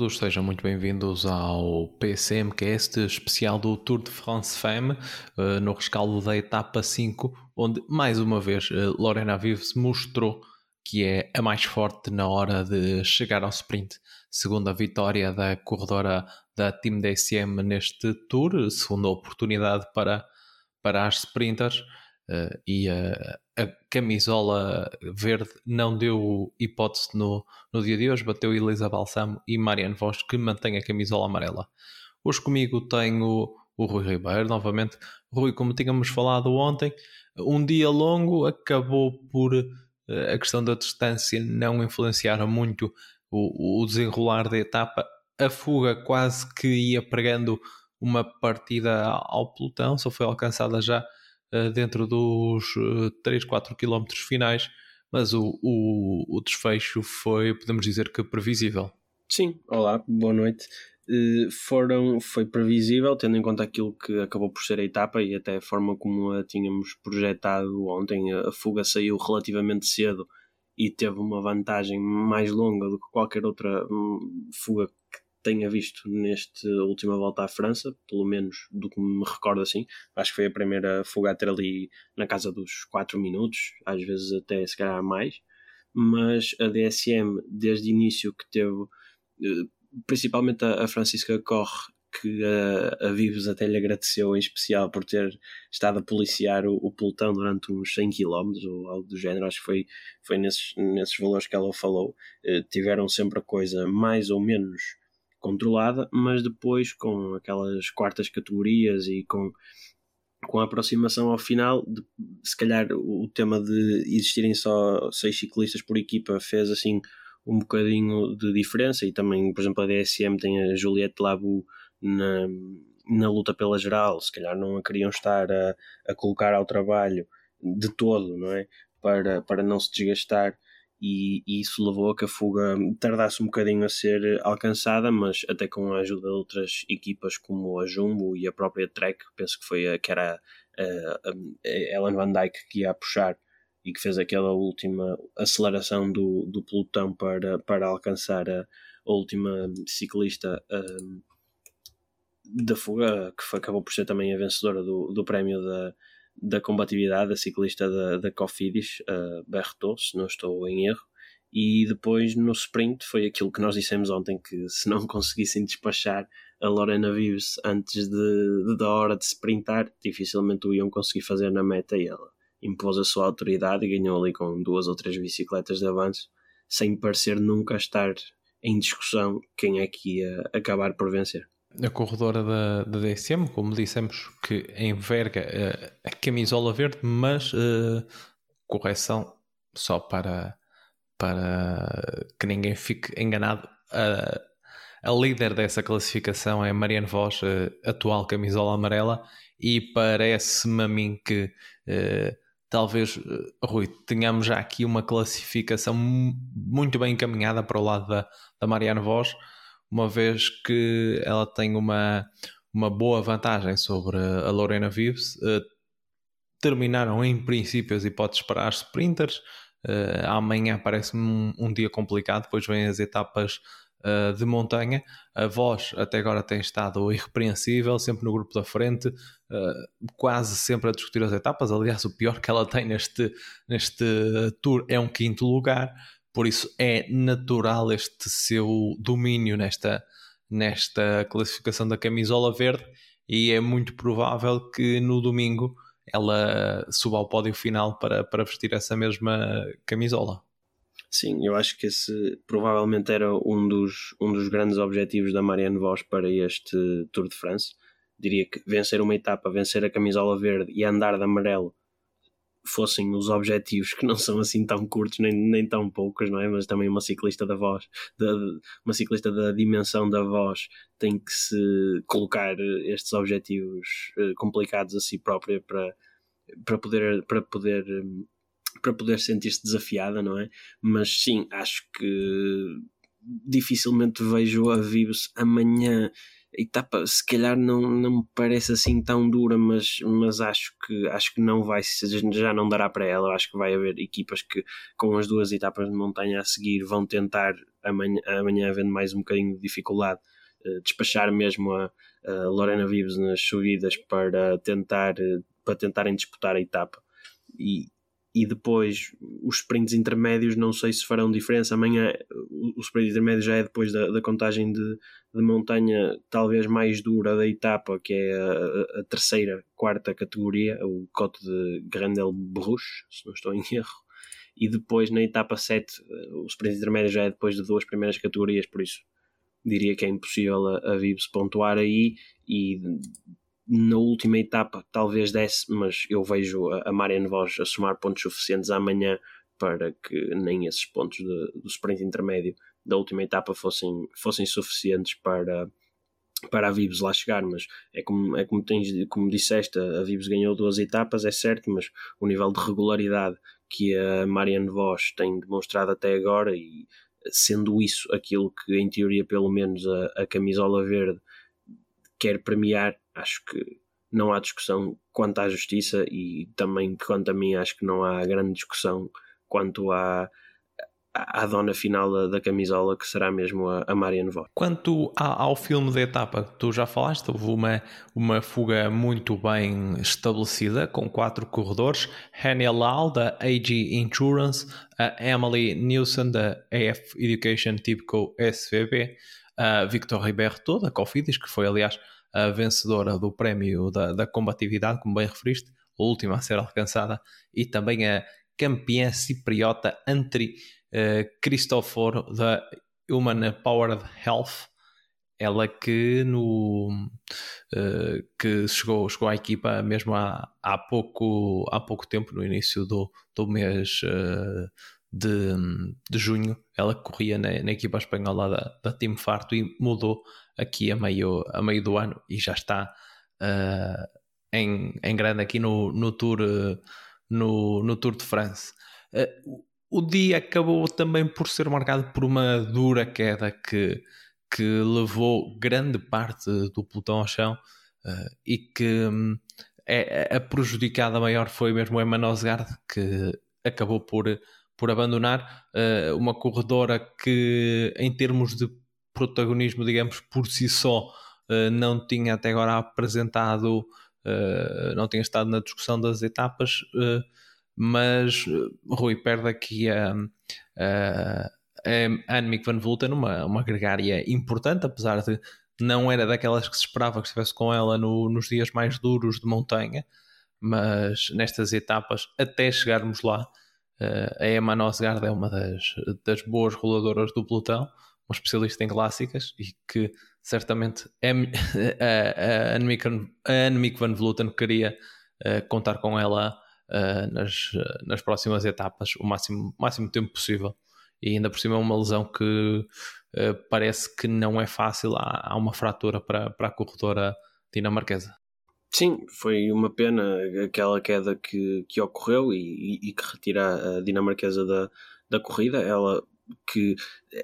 Todos, sejam muito bem-vindos ao PCMcast especial do Tour de France Femme, eh, no rescaldo da etapa 5, onde mais uma vez eh, Lorena Vives mostrou que é a mais forte na hora de chegar ao sprint. Segunda vitória da corredora da Team DSM neste Tour, segunda oportunidade para, para as sprinters. Uh, e a, a, camisola verde não deu hipótese no, no dia de hoje, bateu Elisa Balsamo e Marianne Vos, que mantém a camisola amarela. Hoje comigo tenho o Rui Ribeiro, novamente. Rui, como tínhamos falado ontem, um dia longo acabou por uh, a questão da distância não influenciar muito o, o desenrolar da etapa. A fuga quase que ia pregando uma partida ao pelotão, só foi alcançada já eh, dentro dos 3, 4 km finais, mas o, o, o desfecho foi, podemos dizer que previsível. Sim, olá, boa noite. Uh, foram, foi previsível, tendo em conta aquilo que acabou por ser a etapa e até a forma como a tínhamos projetado ontem. A fuga saiu relativamente cedo e teve uma vantagem mais longa do que qualquer outra hum, fuga que tenha visto nesta última volta à França, pelo menos do que me recordo assim. Acho que foi a primeira fuga a ter ali na casa dos 4 minutos, às vezes até se calhar mais. Mas a DSM, desde início que teve, eh, principalmente a Francisca Corre, que a, a Vives até lhe agradeceu em especial por ter estado a policiar o, o pelotão durante uns 100 km ou algo do género, acho que foi, foi nesses, nesses valores que ela falou. Eh, tiveram sempre a coisa mais ou menos controlada, mas depois com aquelas quartas categorias e com, com a aproximação ao final, de, se calhar o, tema de existirem só seis ciclistas por equipa fez assim um bocadinho de diferença e também, por exemplo, a DSM tem a Juliette Labu na, na luta pela geral, se calhar não a queriam estar a, a colocar ao trabalho de todo, não é? Para, para não se desgastar e, e, isso levou a que a fuga tardasse um bocadinho a ser alcançada, mas até com a ajuda de outras equipas como a Jumbo e a própria Trek, penso que foi a, que era a, a, Ellen Van Dyke que ia puxar e que fez aquela última aceleração do, do pelotão para, para alcançar a, a última ciclista um, da fuga, que foi, acabou por ser também a vencedora do, do prémio da, da combatividade, a ciclista da, da Cofidis, uh, Berretot, se não estou em erro, e depois no sprint foi aquilo que nós dissemos ontem, que se não conseguissem despachar a Lorena Vives antes de, de, da hora de sprintar, dificilmente o iam conseguir fazer na meta e ela impôs a sua autoridade e ganhou ali com duas ou três bicicletas de avanço, sem parecer nunca estar em discussão quem é que ia acabar por vencer a corredora da, da DSM, como dissemos, que enverga uh, a camisola verde, mas uh, correção só para, para que ninguém fique enganado. Uh, a líder dessa classificação é Marianne Vos, atual camisola amarela, e parece-me a mim que talvez, Rui, tenhamos já aqui uma classificação muito bem encaminhada para o lado da, da Marianne Vos uma vez que ela tem uma, uma boa vantagem sobre a Lorena Vives. Uh, terminaram em princípio as hipóteses para as sprinters. Uh, amanhã parece-me um, um, dia complicado, depois vêm as etapas uh, de montanha. A voz até agora tem estado irrepreensível, sempre no grupo da frente, uh, quase sempre a discutir as etapas. Aliás, o pior que ela tem neste, neste tour é um quinto lugar. Por isso é natural este seu domínio nesta, nesta classificação da camisola verde e é muito provável que no domingo ela suba ao pódio final para, para vestir essa mesma camisola. Sim, eu acho que esse provavelmente era um dos, um dos grandes objetivos da Marianne Vos para este Tour de France. Diria que vencer uma etapa, vencer a camisola verde e andar de amarelo fossem os objetivos que não são assim tão curtos nem, nem tão poucos, não é? Mas também uma ciclista da voz, da, uma ciclista da dimensão da voz tem que se colocar estes objetivos uh, complicados a si própria para, para poder para poder para poder sentir-se desafiada, não é? Mas sim, acho que dificilmente vejo a Vibes amanhã etapa se calhar não, não me parece assim tão dura, mas, mas acho, que, acho que não vai, já não dará para ela. Acho que vai haver equipas que com as duas etapas de montanha a seguir vão tentar amanhã, amanhã havendo mais um bocadinho de dificuldade, uh, despachar mesmo a, a, Lorena Vives nas subidas para tentar para tentarem disputar a etapa. E, e depois os sprints intermédios não sei se farão diferença. Amanhã o sprint intermédio já é depois da, da contagem de, de, montanha talvez mais dura da etapa, que é a, a terceira, quarta categoria, o cote de Grandel Bruche, se não estou em erro. E depois na etapa 7 o sprint intermédio já é depois de duas primeiras categorias, por isso diria que é impossível a, a Vibes pontuar aí e na última etapa talvez desse, mas eu vejo a, a Marianne Vos a somar pontos suficientes amanhã para que nem esses pontos de, do sprint intermédio da última etapa fossem, fossem suficientes para, para a Vibes lá chegar, mas é como, é como, tens, como disseste, a Vibes ganhou duas etapas, é certo, mas o nível de regularidade que a Marianne Vos tem demonstrado até agora e sendo isso aquilo que em teoria pelo menos a, a camisola verde quer premiar, acho que não há discussão quanto à justiça e também quanto a mim acho que não há grande discussão quanto à, à dona final da, da camisola que será mesmo a, a Marianne Vos. Quanto ao, ao filme da etapa, tu já falaste, houve uma, uma fuga muito bem estabelecida com quatro corredores, Hania Lal da AG Insurance, a Emily Nielsen da AF Education Tipco SVB, a Victor Riberto da Cofidis, que foi aliás a vencedora do prémio da, da combatividade, como bem referiste, a última a ser alcançada, e também a campeã cipriota Antri uh, Cristoforo da Human Powered Health, ela que no uh, que chegou, chegou à equipa mesmo há, há, pouco, há pouco tempo, no início do, do mês uh, de, de junho, ela corria na, na equipa espanhola da, da Team Farto e mudou aqui a meio, a meio do ano e já está uh, em, em grande aqui no, no, tour, uh, no, no Tour de France. Uh, o dia acabou também por ser marcado por uma dura queda que, que levou grande parte do pelotão ao chão e que um, é, a prejudicada maior foi mesmo a Emmanuel que acabou por, por abandonar uma corredora que em termos de protagonismo, digamos, por si só, uh, não tinha até agora apresentado, uh, não tinha estado na discussão das etapas, uh, mas Rui perde aqui a, a, a Annemiek van Vleuten, uma, uma gregária importante, apesar de não era daquelas que se esperava que estivesse com ela no, nos dias mais duros de montanha, mas nestas etapas, até chegarmos lá, a Emma Nosgard é uma das, das boas roladoras do pelotão, uma especialista em clássicas e que certamente é, a, Annemiek van Vleuten queria uh, contar com ela uh, nas, nas próximas etapas o máximo, máximo tempo possível. E ainda por cima é uma lesão que uh, parece que não é fácil, há, há uma fratura para, para a corredora dinamarquesa. Sim, foi uma pena aquela queda que, que ocorreu e, e, e que retira a dinamarquesa da, da corrida. Ela que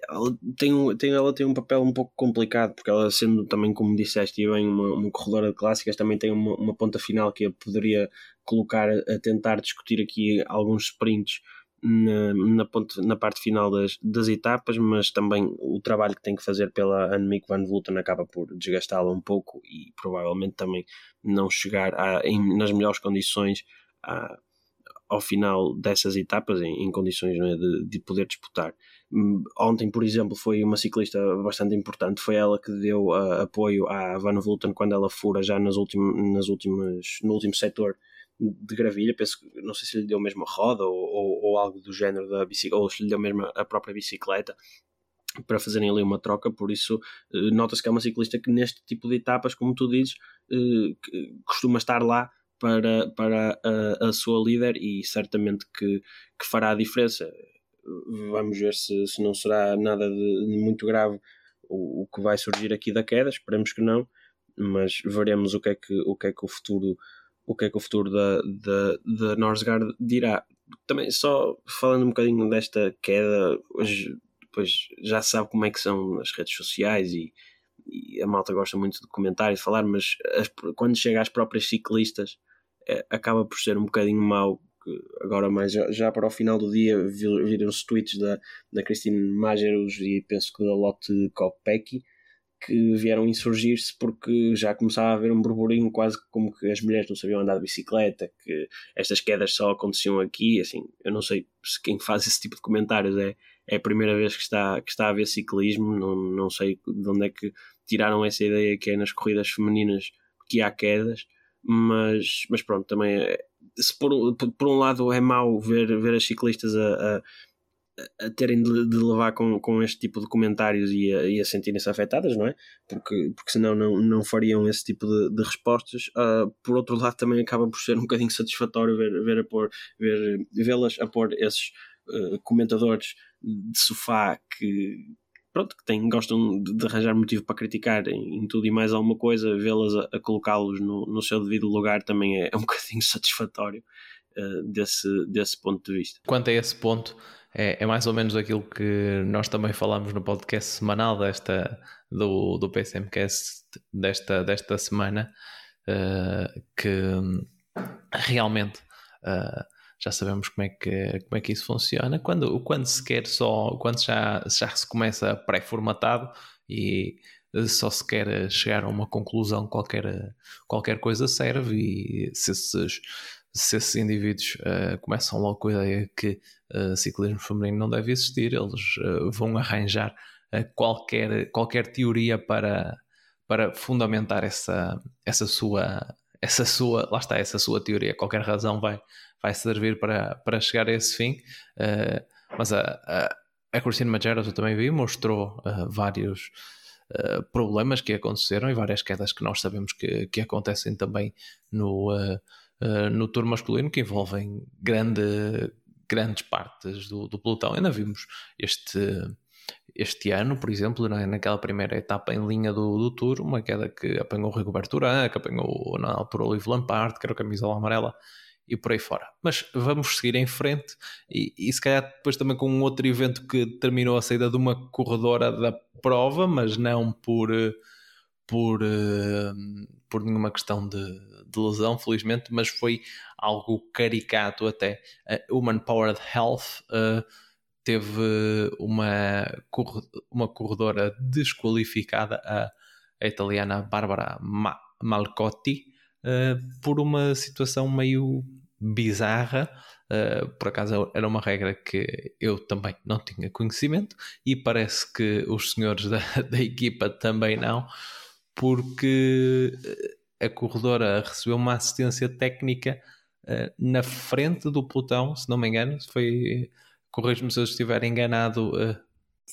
ela tem, um, tem, ela tem um papel um pouco complicado, porque ela, sendo também, como disseste, bem, uma, uma corredora de clássicas, também tem uma, uma ponta final que eu poderia colocar a tentar discutir aqui alguns sprints na, na, na parte final das, das etapas, mas também o trabalho que tem que fazer pela Annemiek van Vleuten acaba por desgastá-la um pouco e provavelmente também não chegar a, em, nas melhores condições ao final dessas etapas em, em condições é, de, de, poder disputar. Hum, ontem, por exemplo, foi uma ciclista bastante importante, foi ela que deu uh, apoio à Van Vleuten quando ela fura já nas últimas, nas últimas, no último setor de gravilha, penso que não sei se lhe deu mesmo a roda ou, ou, ou algo do género da bicicleta, ou se lhe deu mesmo a própria bicicleta para fazerem ali uma troca, por isso uh, nota-se que é uma ciclista que neste tipo de etapas, como tu dizes, uh, costuma estar lá para, para a, a sua líder e certamente que, que fará a diferença. Vamos ver se, se não será nada de, de muito grave o, o que vai surgir aqui da queda, esperemos que não, mas veremos o que é que o, que é que o futuro o que é que o futuro da, da, da Norsgaard dirá. Também só falando um bocadinho desta queda, hoje depois já sabe como é que são as redes sociais e, e a malta gosta muito de comentar e de falar, mas as, quando chega às próprias ciclistas acaba por ser um bocadinho mau. Agora, mais já, já para o final do dia, viram-se tweets da, da Christine Majerus e penso que da Lotte Kopecky que vieram insurgir-se porque já começava a haver um burburinho quase como que as mulheres não sabiam andar de bicicleta, que estas quedas só aconteciam aqui, assim, eu não sei se quem faz esse tipo de comentários é, é a primeira vez que está, que está a ver ciclismo, não, não sei de onde é que tiraram essa ideia que é nas corridas femininas que há quedas, mas, mas pronto, também é, se por, por um lado é mau ver, ver as ciclistas a, a a terem de, de, levar com, com este tipo de comentários e a, e a sentirem-se afetadas, não é? Porque, porque senão não, não fariam esse tipo de, de respostas. Uh, por outro lado, também acaba por ser um bocadinho satisfatório ver, ver a pôr, ver, vê-las a pôr esses uh, comentadores de sofá que, pronto, que têm, gostam de, de arranjar motivo para criticar em, em, tudo e mais alguma coisa, vê-las a, a colocá-los no, no seu devido lugar também é, é um bocadinho satisfatório uh, desse, desse ponto de vista. Quanto a esse ponto, é, é, mais ou menos aquilo que nós também falamos no podcast semanal desta, do, do PCMcast desta, desta semana, uh, que realmente uh, já sabemos como é, que, como é que isso funciona. Quando, quando se quer só, quando já, já se começa pré-formatado e só se quer chegar a uma conclusão, qualquer, qualquer coisa serve, e se esses, se esses indivíduos uh, começam logo com a ideia que uh, ciclismo feminino não deve existir, eles uh, vão arranjar qualquer, qualquer teoria para, para fundamentar essa, essa sua essa sua, lá está, essa sua teoria, qualquer razão vai, vai servir para, para chegar a esse fim. mas a, a, a Mageros, eu também vi, mostrou vários problemas que aconteceram e várias quedas que nós sabemos que, que acontecem também no, uh, no tour masculino que envolvem grande, grandes partes do, do pelotão. Ainda vimos este, este ano, por exemplo, na, naquela primeira etapa em linha do, do Tour, uma queda que apanhou o Rigoberto Urán, que apanhou na altura o Liv Lampard, que era a camisola amarela, e por aí fora. Mas vamos seguir em frente e, e se calhar depois também com um outro evento que terminou a saída de uma corredora da prova, mas não por, por, eh, por nenhuma questão de, de lesão, felizmente, mas foi algo caricato até. A Human Powered Health uh, teve uma, uma corredora desqualificada, a, a italiana Barbara Ma Malcotti, uh, por uma situação meio bizarra. Uh, por acaso era uma regra que eu também não tinha conhecimento e parece que os senhores da, da equipa também não, porque a corredora recebeu uma assistência técnica uh, na frente do pelotão, se não me engano, foi, corrijo-me se eu estiver enganado. Uh...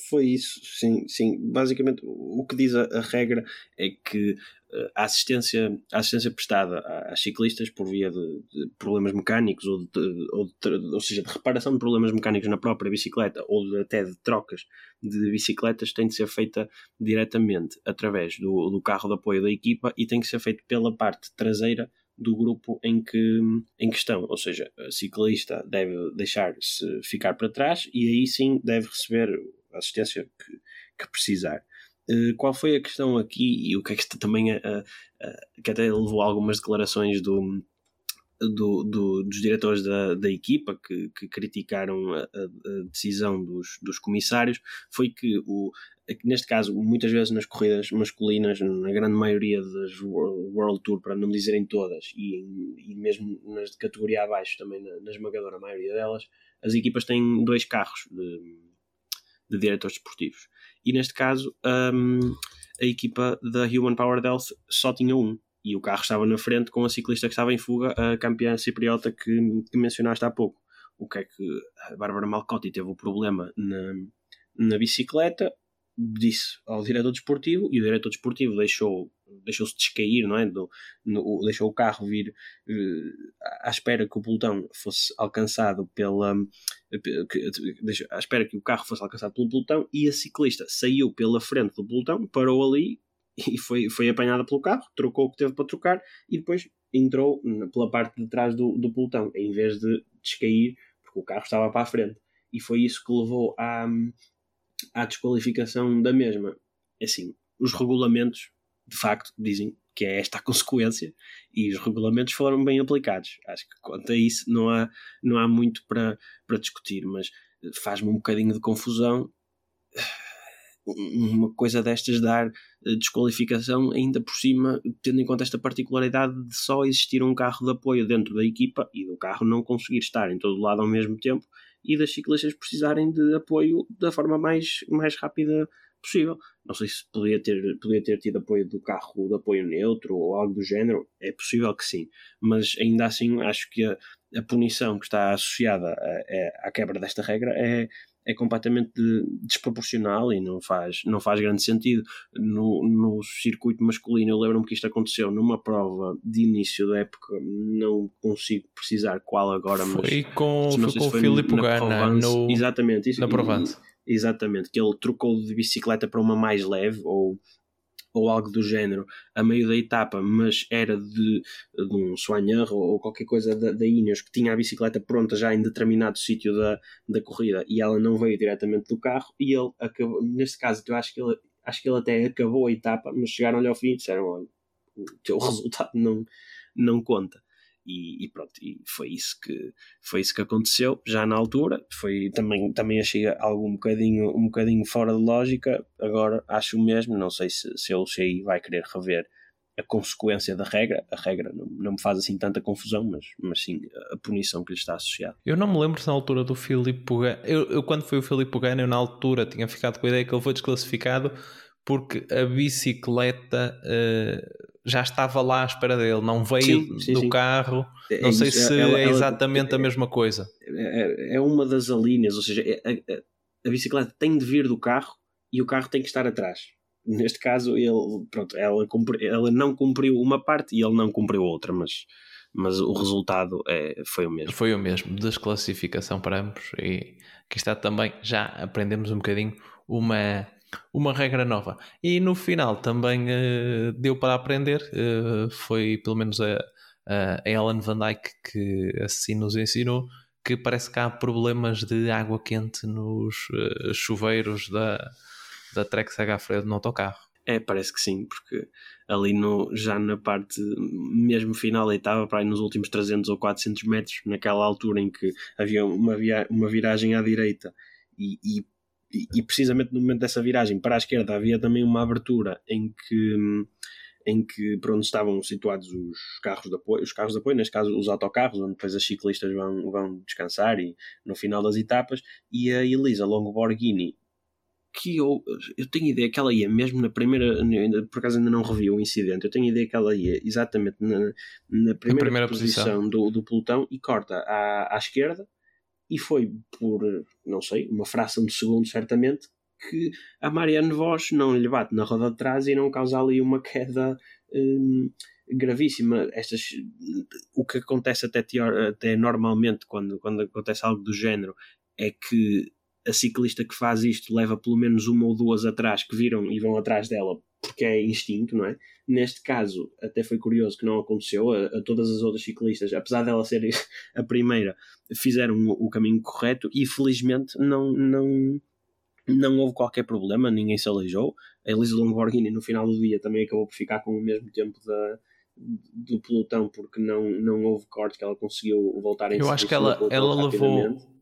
Foi isso, sim, sim. Basicamente, o que diz a, a regra é que a assistência, a assistência prestada às ciclistas por via de, de problemas mecânicos ou, de, ou, de, ou, seja, de reparação de problemas mecânicos na própria bicicleta ou até de trocas de bicicletas tem de ser feita diretamente através do, do carro de apoio da equipa e tem que ser feito pela parte traseira do grupo em que em questão, ou seja, a ciclista deve deixar-se ficar para trás e aí sim deve receber a assistência que, que precisar. Eh, qual foi a questão aqui e o que é que também a, a, a, que até levou a algumas declarações do, do, do, dos diretores da, da equipa que, que criticaram a, a, decisão dos, dos comissários foi que o, neste caso, muitas vezes nas corridas masculinas, na grande maioria das World Tour, para não dizerem todas, e, e mesmo nas de categoria abaixo, também na, na esmagadora maioria delas, as equipas têm dois carros de, de diretores desportivos. E neste caso um, a equipa da Human Power Health só tinha um e o carro estava na frente com a ciclista que estava em fuga, a campeã cipriota que, que mencionaste há pouco. O que é que a Bárbara Malcotti teve o problema na, na bicicleta, disse ao diretor desportivo e o diretor desportivo deixou deixou-se descair, não é? Do, no, deixou o carro vir uh, à espera que o pelotão fosse alcançado pela. Que, à espera que o carro fosse alcançado pelo pelotão e a ciclista saiu pela frente do pelotão, parou ali e foi, foi apanhada pelo carro, trocou o que teve para trocar e depois entrou pela parte de trás do, do pelotão, em vez de descair, porque o carro estava para a frente. E foi isso que levou à, à desqualificação da mesma. É assim, os regulamentos, de facto, dizem que é esta a consequência e os regulamentos foram bem aplicados. Acho que quanto a isso não há, não há muito para, para discutir, mas faz-me um bocadinho de confusão uma coisa destas dar eh, desqualificação, ainda por cima, tendo em conta esta particularidade de só existir um carro de apoio dentro da equipa e do carro não conseguir estar em todo lado ao mesmo tempo e das ciclistas precisarem de apoio da forma mais, mais rápida possível. Não sei se podia ter, podia ter tido apoio do carro de apoio neutro ou algo do género, é possível que sim, mas ainda assim acho que a, a punição que está associada a, à quebra desta regra é é completamente desproporcional e não faz, não faz grande sentido. No, no circuito masculino, eu lembro-me que isto aconteceu numa prova de início da época, não consigo precisar qual agora, mas. Foi com, foi com o Filipe Gana no, exatamente, isso, na Provence. Exatamente, que ele trocou de bicicleta para uma mais leve, ou ou algo do género a meio da etapa, mas era de, de um soigner ou, qualquer coisa da, da Ineos que tinha a bicicleta pronta já em determinado sítio da, da corrida e ela não veio diretamente do carro e ele acabou, neste caso eu acho que ele, acho que ele até acabou a etapa, mas chegaram-lhe ao fim e disseram, olha, o teu resultado não, não conta. E, e, pronto, e foi isso que foi isso que aconteceu já na altura. Foi também também achei algo um bocadinho um bocadinho fora de lógica. Agora acho o mesmo. Não sei se, se sei vai querer rever a consequência da regra. A regra não, não me faz assim tanta confusão, mas, mas sim a punição que lhe está associada. Eu não me lembro se na altura do Filipe Pugano, eu, eu, quando foi o Filipe Pugano, eu na altura tinha ficado com a ideia que ele foi desclassificado porque a bicicleta uh, já estava lá à espera dele, não veio sim, sim, do sim. carro. É, não é sei se ela, é exatamente ela, a mesma coisa. É, é, uma das alíneas, ou seja, é, a, a, bicicleta tem de vir do carro e o carro tem que estar atrás. Neste caso, ele, pronto, ela, cumpri, ela não cumpriu uma parte e ele não cumpriu outra, mas, mas o resultado é, foi o mesmo. Foi o mesmo, desclassificação para ambos. E aqui está também, já aprendemos um bocadinho uma uma regra nova. E no final também uh, deu para aprender, uh, foi pelo menos a, a Ellen Van Dyke que assim nos ensinou, que parece que há problemas de água quente nos uh, chuveiros da, da Trek Segafredo no autocarro. É, parece que sim, porque ali no, já na parte mesmo final estava para aí nos últimos 300 ou 400 metros, naquela altura em que havia uma, via, uma viragem à direita e, e e, precisamente no momento dessa viragem para a esquerda havia também uma abertura em que em que para onde estavam situados os carros de apoio, os carros de apoio, neste caso os autocarros, onde depois as ciclistas vão, vão descansar e no final das etapas, e a Elisa Longoborghini, que eu, eu tenho ideia que ela ia mesmo na primeira, por acaso ainda não revi o incidente, eu tenho ideia que ela ia exatamente na, na primeira, primeira posição, posição, Do, do pelotão e corta à, à esquerda e foi por, não sei, uma fração de segundo certamente, que a Marianne Vos não lhe bate na roda de trás e não causa ali uma queda hum, gravíssima. Estas, o que acontece até, teor, até normalmente quando, quando acontece algo do género é que a ciclista que faz isto leva pelo menos uma ou duas atrás que viram e vão atrás dela porque é instinto, não é? Neste caso, até foi curioso que não aconteceu a, a todas as outras ciclistas, apesar dela ser a primeira, fizeram o, o caminho correto e felizmente não, não, não houve qualquer problema, ninguém se aleijou. A Elisa Longoborghini no final do dia também acabou por ficar com o mesmo tempo da, do pelotão porque não, não houve corte que ela conseguiu voltar em Eu acho que ela, ela levou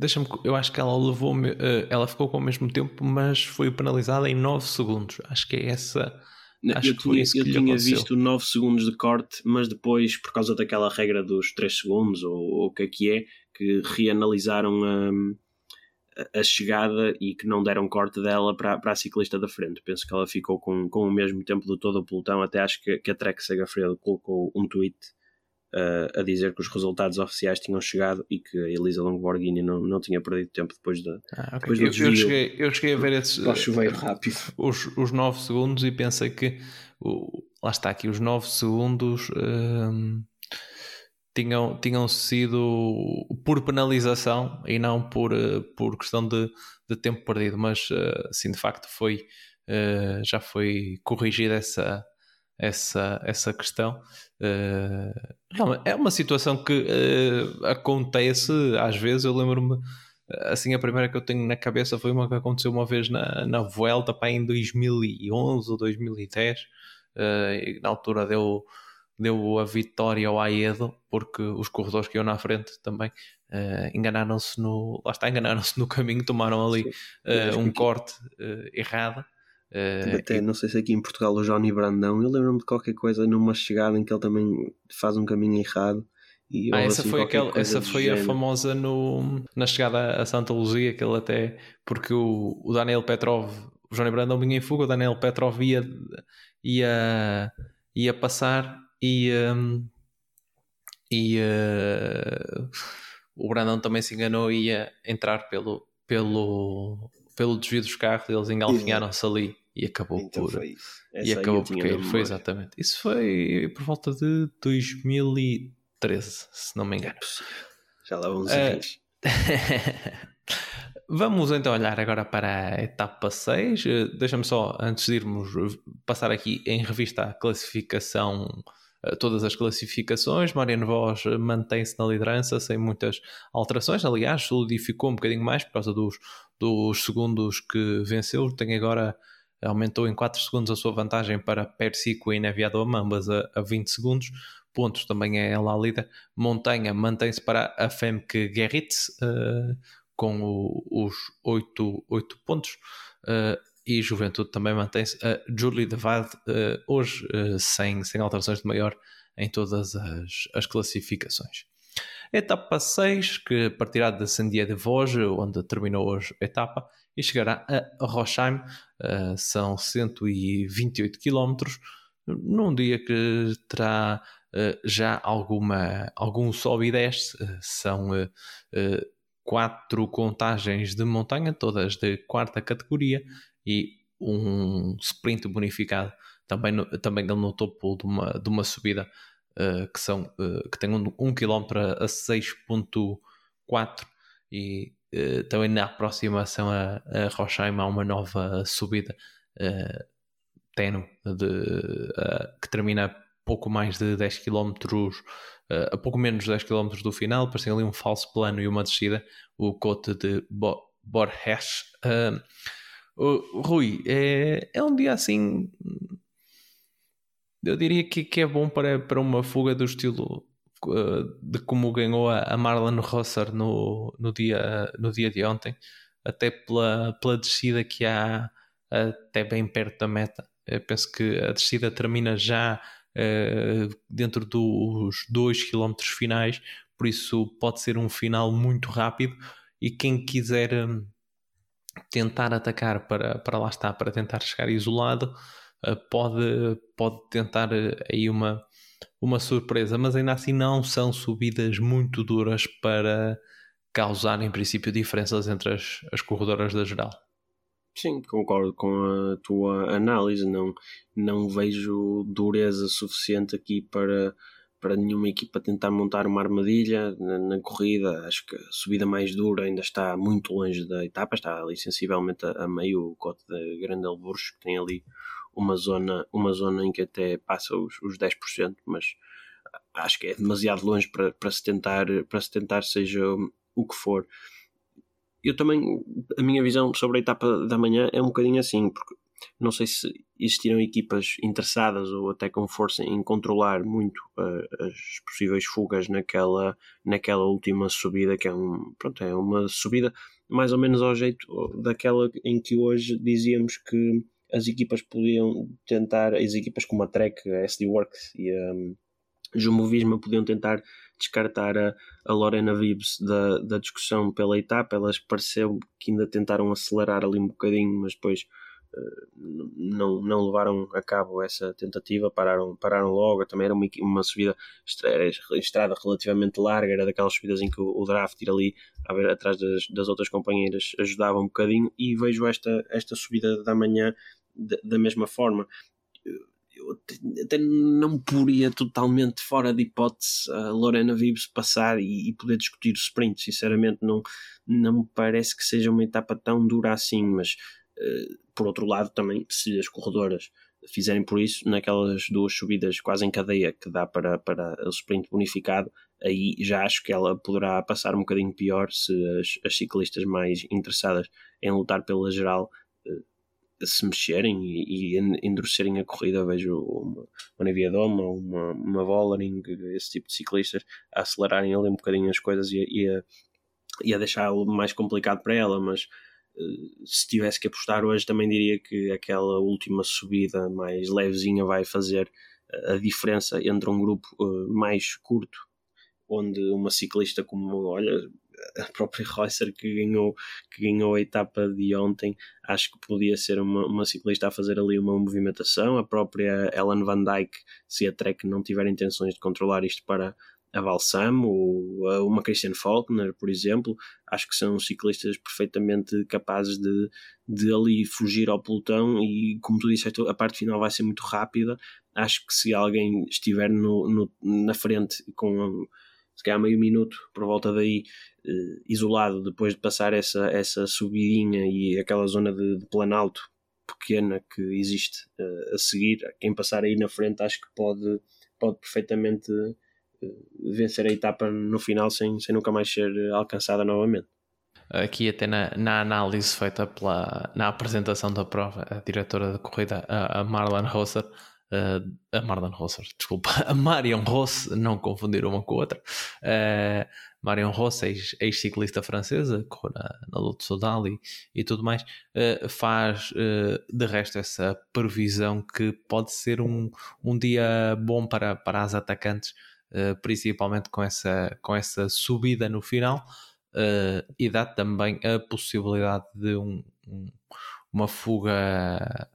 Deixa-me, eu acho que ela levou, eh, ela ficou com o mesmo tempo, mas foi penalizada em 9 segundos. Acho que é essa. Não, acho eu que tinha, eu tinha visto 9 segundos de corte, mas depois, por causa daquela regra dos 3 segundos, ou o que é que é, que reanalisaram a, a chegada e que não deram corte dela para, para a ciclista da frente. Penso que ela ficou com, com o mesmo tempo de todo o pelotão. Até acho que, que a Trek Segafredo colocou um tweet uh, a dizer que os resultados oficiais tinham chegado e que a Elisa Longoborghini não, não tinha perdido tempo depois, de, ah, okay. depois do eu, eu, cheguei, eu cheguei a ver esses, uh, rápido. Os, os 9 segundos e pensei que o, lá está aqui, os 9 segundos uh, tinham, tinham sido por penalização e não por, uh, por questão de, de tempo perdido, mas sim, de facto foi, já foi corrigida essa, essa, essa questão. é uma situação que acontece às vezes, eu lembro-me assim a primeira que eu tenho na cabeça foi uma que aconteceu uma vez na, na Vuelta, pá, em 2011 ou 2010 uh, na altura deu, deu a vitória ao Aedo, porque os corredores que iam na frente também uh, enganaram-se no. Lá está, enganaram-se no caminho, tomaram ali uh, um corte errado. Uh, Até e... não sei se aqui em Portugal o Johnny Brandão, eu lembro-me de qualquer coisa numa chegada em que ele também faz um caminho errado. E ah, essa assim foi, aquela, essa foi a famosa no, na chegada a Santa Luzia, que ele até porque o, o Daniel Petrov, o Johnny Brandão vinha em fuga, o Daniel Petrov ia, ia, ia passar e, um, e uh, o Brandão também se enganou e ia entrar pelo, pelo, pelo desvio dos carros, eles engalfinharam-se ali e acabou então por e acabou por cair. Foi exatamente. Isso foi por volta de 2013, se não me engano. Já lá vamos uh, anos. Vamos então olhar agora para a etapa 6. Eh, deixa-me só, antes de irmos, passar aqui em revista a classificação, eh, todas as classificações. Mariano Vos mantém-se na liderança sem muitas alterações. Aliás, solidificou um bocadinho mais por causa dos, dos segundos que venceu. Tem agora, aumentou em 4 segundos a sua vantagem para Persico e Neviado Amambas a, a 20 segundos pontos também é ela a líder. Montanha mantém-se para a Femke Gerritz, uh, com o, os 8, 8 pontos. Uh, e Juventude também mantém-se. Uh, Julie de Vade, uh, hoje uh, sem, sem alterações de maior em todas as, as classificações. Etapa 6, que partirá de Sandia de Vosges, onde terminou hoje a etapa, e chegará a Rochheim, são 128 km, num dia que terá já alguma, algum sobe e desce, são quatro contagens de montanha, todas de quarta categoria, e um sprint bonificado também, no, também no topo de uma, de uma subida uh, que, são, uh, que tem um, um km a 6.4 e uh, também na aproximação a, a Rochaim há uma nova subida uh, tenue de, que termina pouco mais de 10 km uh, a pouco menos de 10 km do final, parecia ali um falso plano e uma descida, o cote de Bo Borges. Uh, uh, Rui, é, é um dia assim. Eu diria que, que é bom para, para uma fuga do estilo uh, de como ganhou a, Marlon Rosser no, no, dia, no dia de ontem, até pela, pela descida que há até bem perto da meta. Eu penso que a descida termina já uh, dentro dos 2 km finais, por isso pode ser um final muito rápido. E quem quiser um, tentar atacar para, para lá está, para tentar chegar isolado, uh, pode, pode tentar uh, aí uma, uma surpresa, mas ainda assim não são subidas muito duras para causar em princípio diferenças entre as, as corredoras da geral. Sim, concordo com a tua análise. Não, não vejo dureza suficiente aqui para, para nenhuma equipa tentar montar uma armadilha na, na, corrida. Acho que a subida mais dura ainda está muito longe da etapa, está ali sensivelmente a, a meio cote de Grandelburg, que tem ali uma zona, uma zona em que até passa os, os 10%, mas acho que é demasiado longe para, para, se tentar, para se tentar seja o que for. Eu também, a minha visão sobre a etapa da manhã é um bocadinho assim, porque não sei se existiram equipas interessadas ou até com força em controlar muito uh, as possíveis fugas naquela, naquela última subida, que é, um, pronto, é uma subida mais ou menos ao jeito daquela em que hoje dizíamos que as equipas podiam tentar, as equipas como a Trek, a SD Works e a um, Jumbo Visma podiam tentar descartar a, a Lorena Vibbs da, da discussão pela etapa. Elas pareceu que ainda tentaram acelerar ali um bocadinho, mas depois uh, não, não levaram a cabo essa tentativa, pararam, pararam logo. Também era uma, uma subida, estrada relativamente larga, era daquelas subidas em que o, o draft ir ali ver, atrás das, das outras companheiras ajudava um bocadinho. E vejo esta, esta subida da manhã da, mesma forma eu até não poria totalmente fora de hipótese a Lorena Vives passar e, e, poder discutir o sprint. Sinceramente, não, não me parece que seja uma etapa tão dura assim, mas uh, por outro lado, também, se as corredoras fizerem por isso, naquelas duas subidas quase em cadeia que dá para, para o sprint bonificado, aí já acho que ela poderá passar um bocadinho pior se as, as ciclistas mais interessadas em lutar pela geral se mexerem e, e endurecerem a corrida. Vejo uma, uma Neviadoma, uma, uma Vollering, esse tipo de ciclistas a acelerarem ali um bocadinho as coisas e, e a, e a mais complicado para ela, mas se tivesse que apostar hoje, também diria que aquela última subida mais levezinha vai fazer a diferença entre um grupo uh, mais curto, onde uma ciclista como, olha, a própria Reusser que ganhou, que ganhou a etapa de ontem, acho que podia ser uma, uma ciclista a fazer ali uma movimentação. A própria Ellen Van Dyke, se a Trek não tiver intenções de controlar isto para a Balsam ou uma Christian Faulkner, por exemplo, acho que são ciclistas perfeitamente capazes de, de ali fugir ao pelotão e, como tu disseste, a parte final vai ser muito rápida. Acho que se alguém estiver no, no na frente com se calhar meio minuto por volta daí, isolado, depois de passar essa, essa subidinha e aquela zona de, de planalto pequena que existe eh, a seguir, quem passar aí na frente acho que pode, pode perfeitamente vencer a etapa no final sem, sem nunca mais ser alcançada novamente. Aqui até na, na análise feita pela, na apresentação da prova, a diretora da corrida, a, a Marlon Rosser, uh, a Marlon Rosser, desculpa, a Marion Ross, não confundir uma com a outra, uh, Marion Ross, ex-ciclista francesa, correu na, na Luto Sodal e, e tudo mais, uh, faz de resto essa previsão que pode ser um, um dia bom para, para as atacantes principalmente com essa, com essa subida no final, e dá também a possibilidade de um, um, uma fuga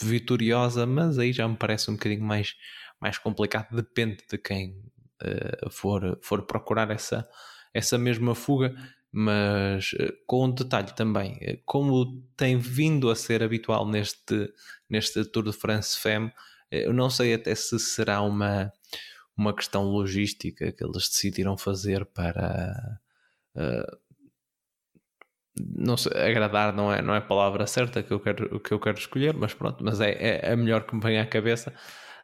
vitoriosa, mas aí já me parece um bocadinho mais, mais complicado, depende de quem uh, for, for procurar essa, essa mesma fuga. Mas com um detalhe também, como tem vindo a ser habitual neste, neste Tour de France Femme, eu não sei até se será uma, uma questão logística que eles decidiram fazer para não sei, agradar não é, não é a palavra certa que eu quero, que eu quero escolher, mas pronto, mas é, é a melhor que me vem à cabeça.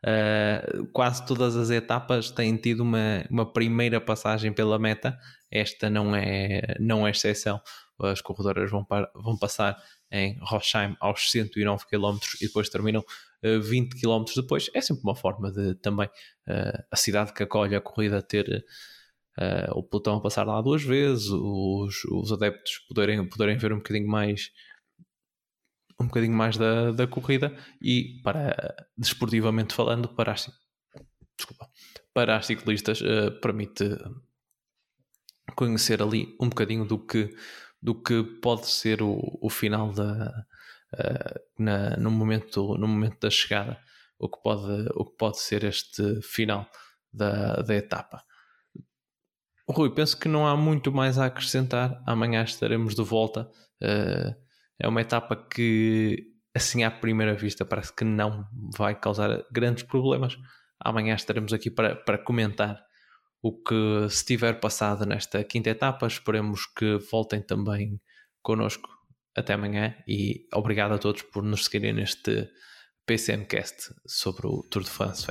Uh, quase todas as etapas têm tido uma, uma primeira passagem pela meta, esta não é, não é exceção. As corredoras vão, para, vão passar em Rochheim aos 109 km e depois terminam 20 eh, km depois. É sempre uma forma de também uh, a cidade que acolhe a corrida ter uh, o a passar lá duas vezes, os, os adeptos poderem, poderem ver um bocadinho mais um bocadinho mais da, da corrida e para desportivamente falando para as, desculpa, para as ciclistas uh, permite conhecer ali um bocadinho do que do que pode ser o, o final da, uh, na, no, momento, no momento da chegada, o que pode, o que pode ser este final da, da etapa. Rui, penso que não há muito mais a acrescentar. Amanhã estaremos de volta. Uh, é uma etapa que, assim à primeira vista, parece que não vai causar grandes problemas. Amanhã estaremos aqui para, para comentar o que se tiver passado nesta quinta etapa. Esperemos que voltem também connosco até amanhã e obrigado a todos por nos seguirem neste PCMcast sobre o Tour de France.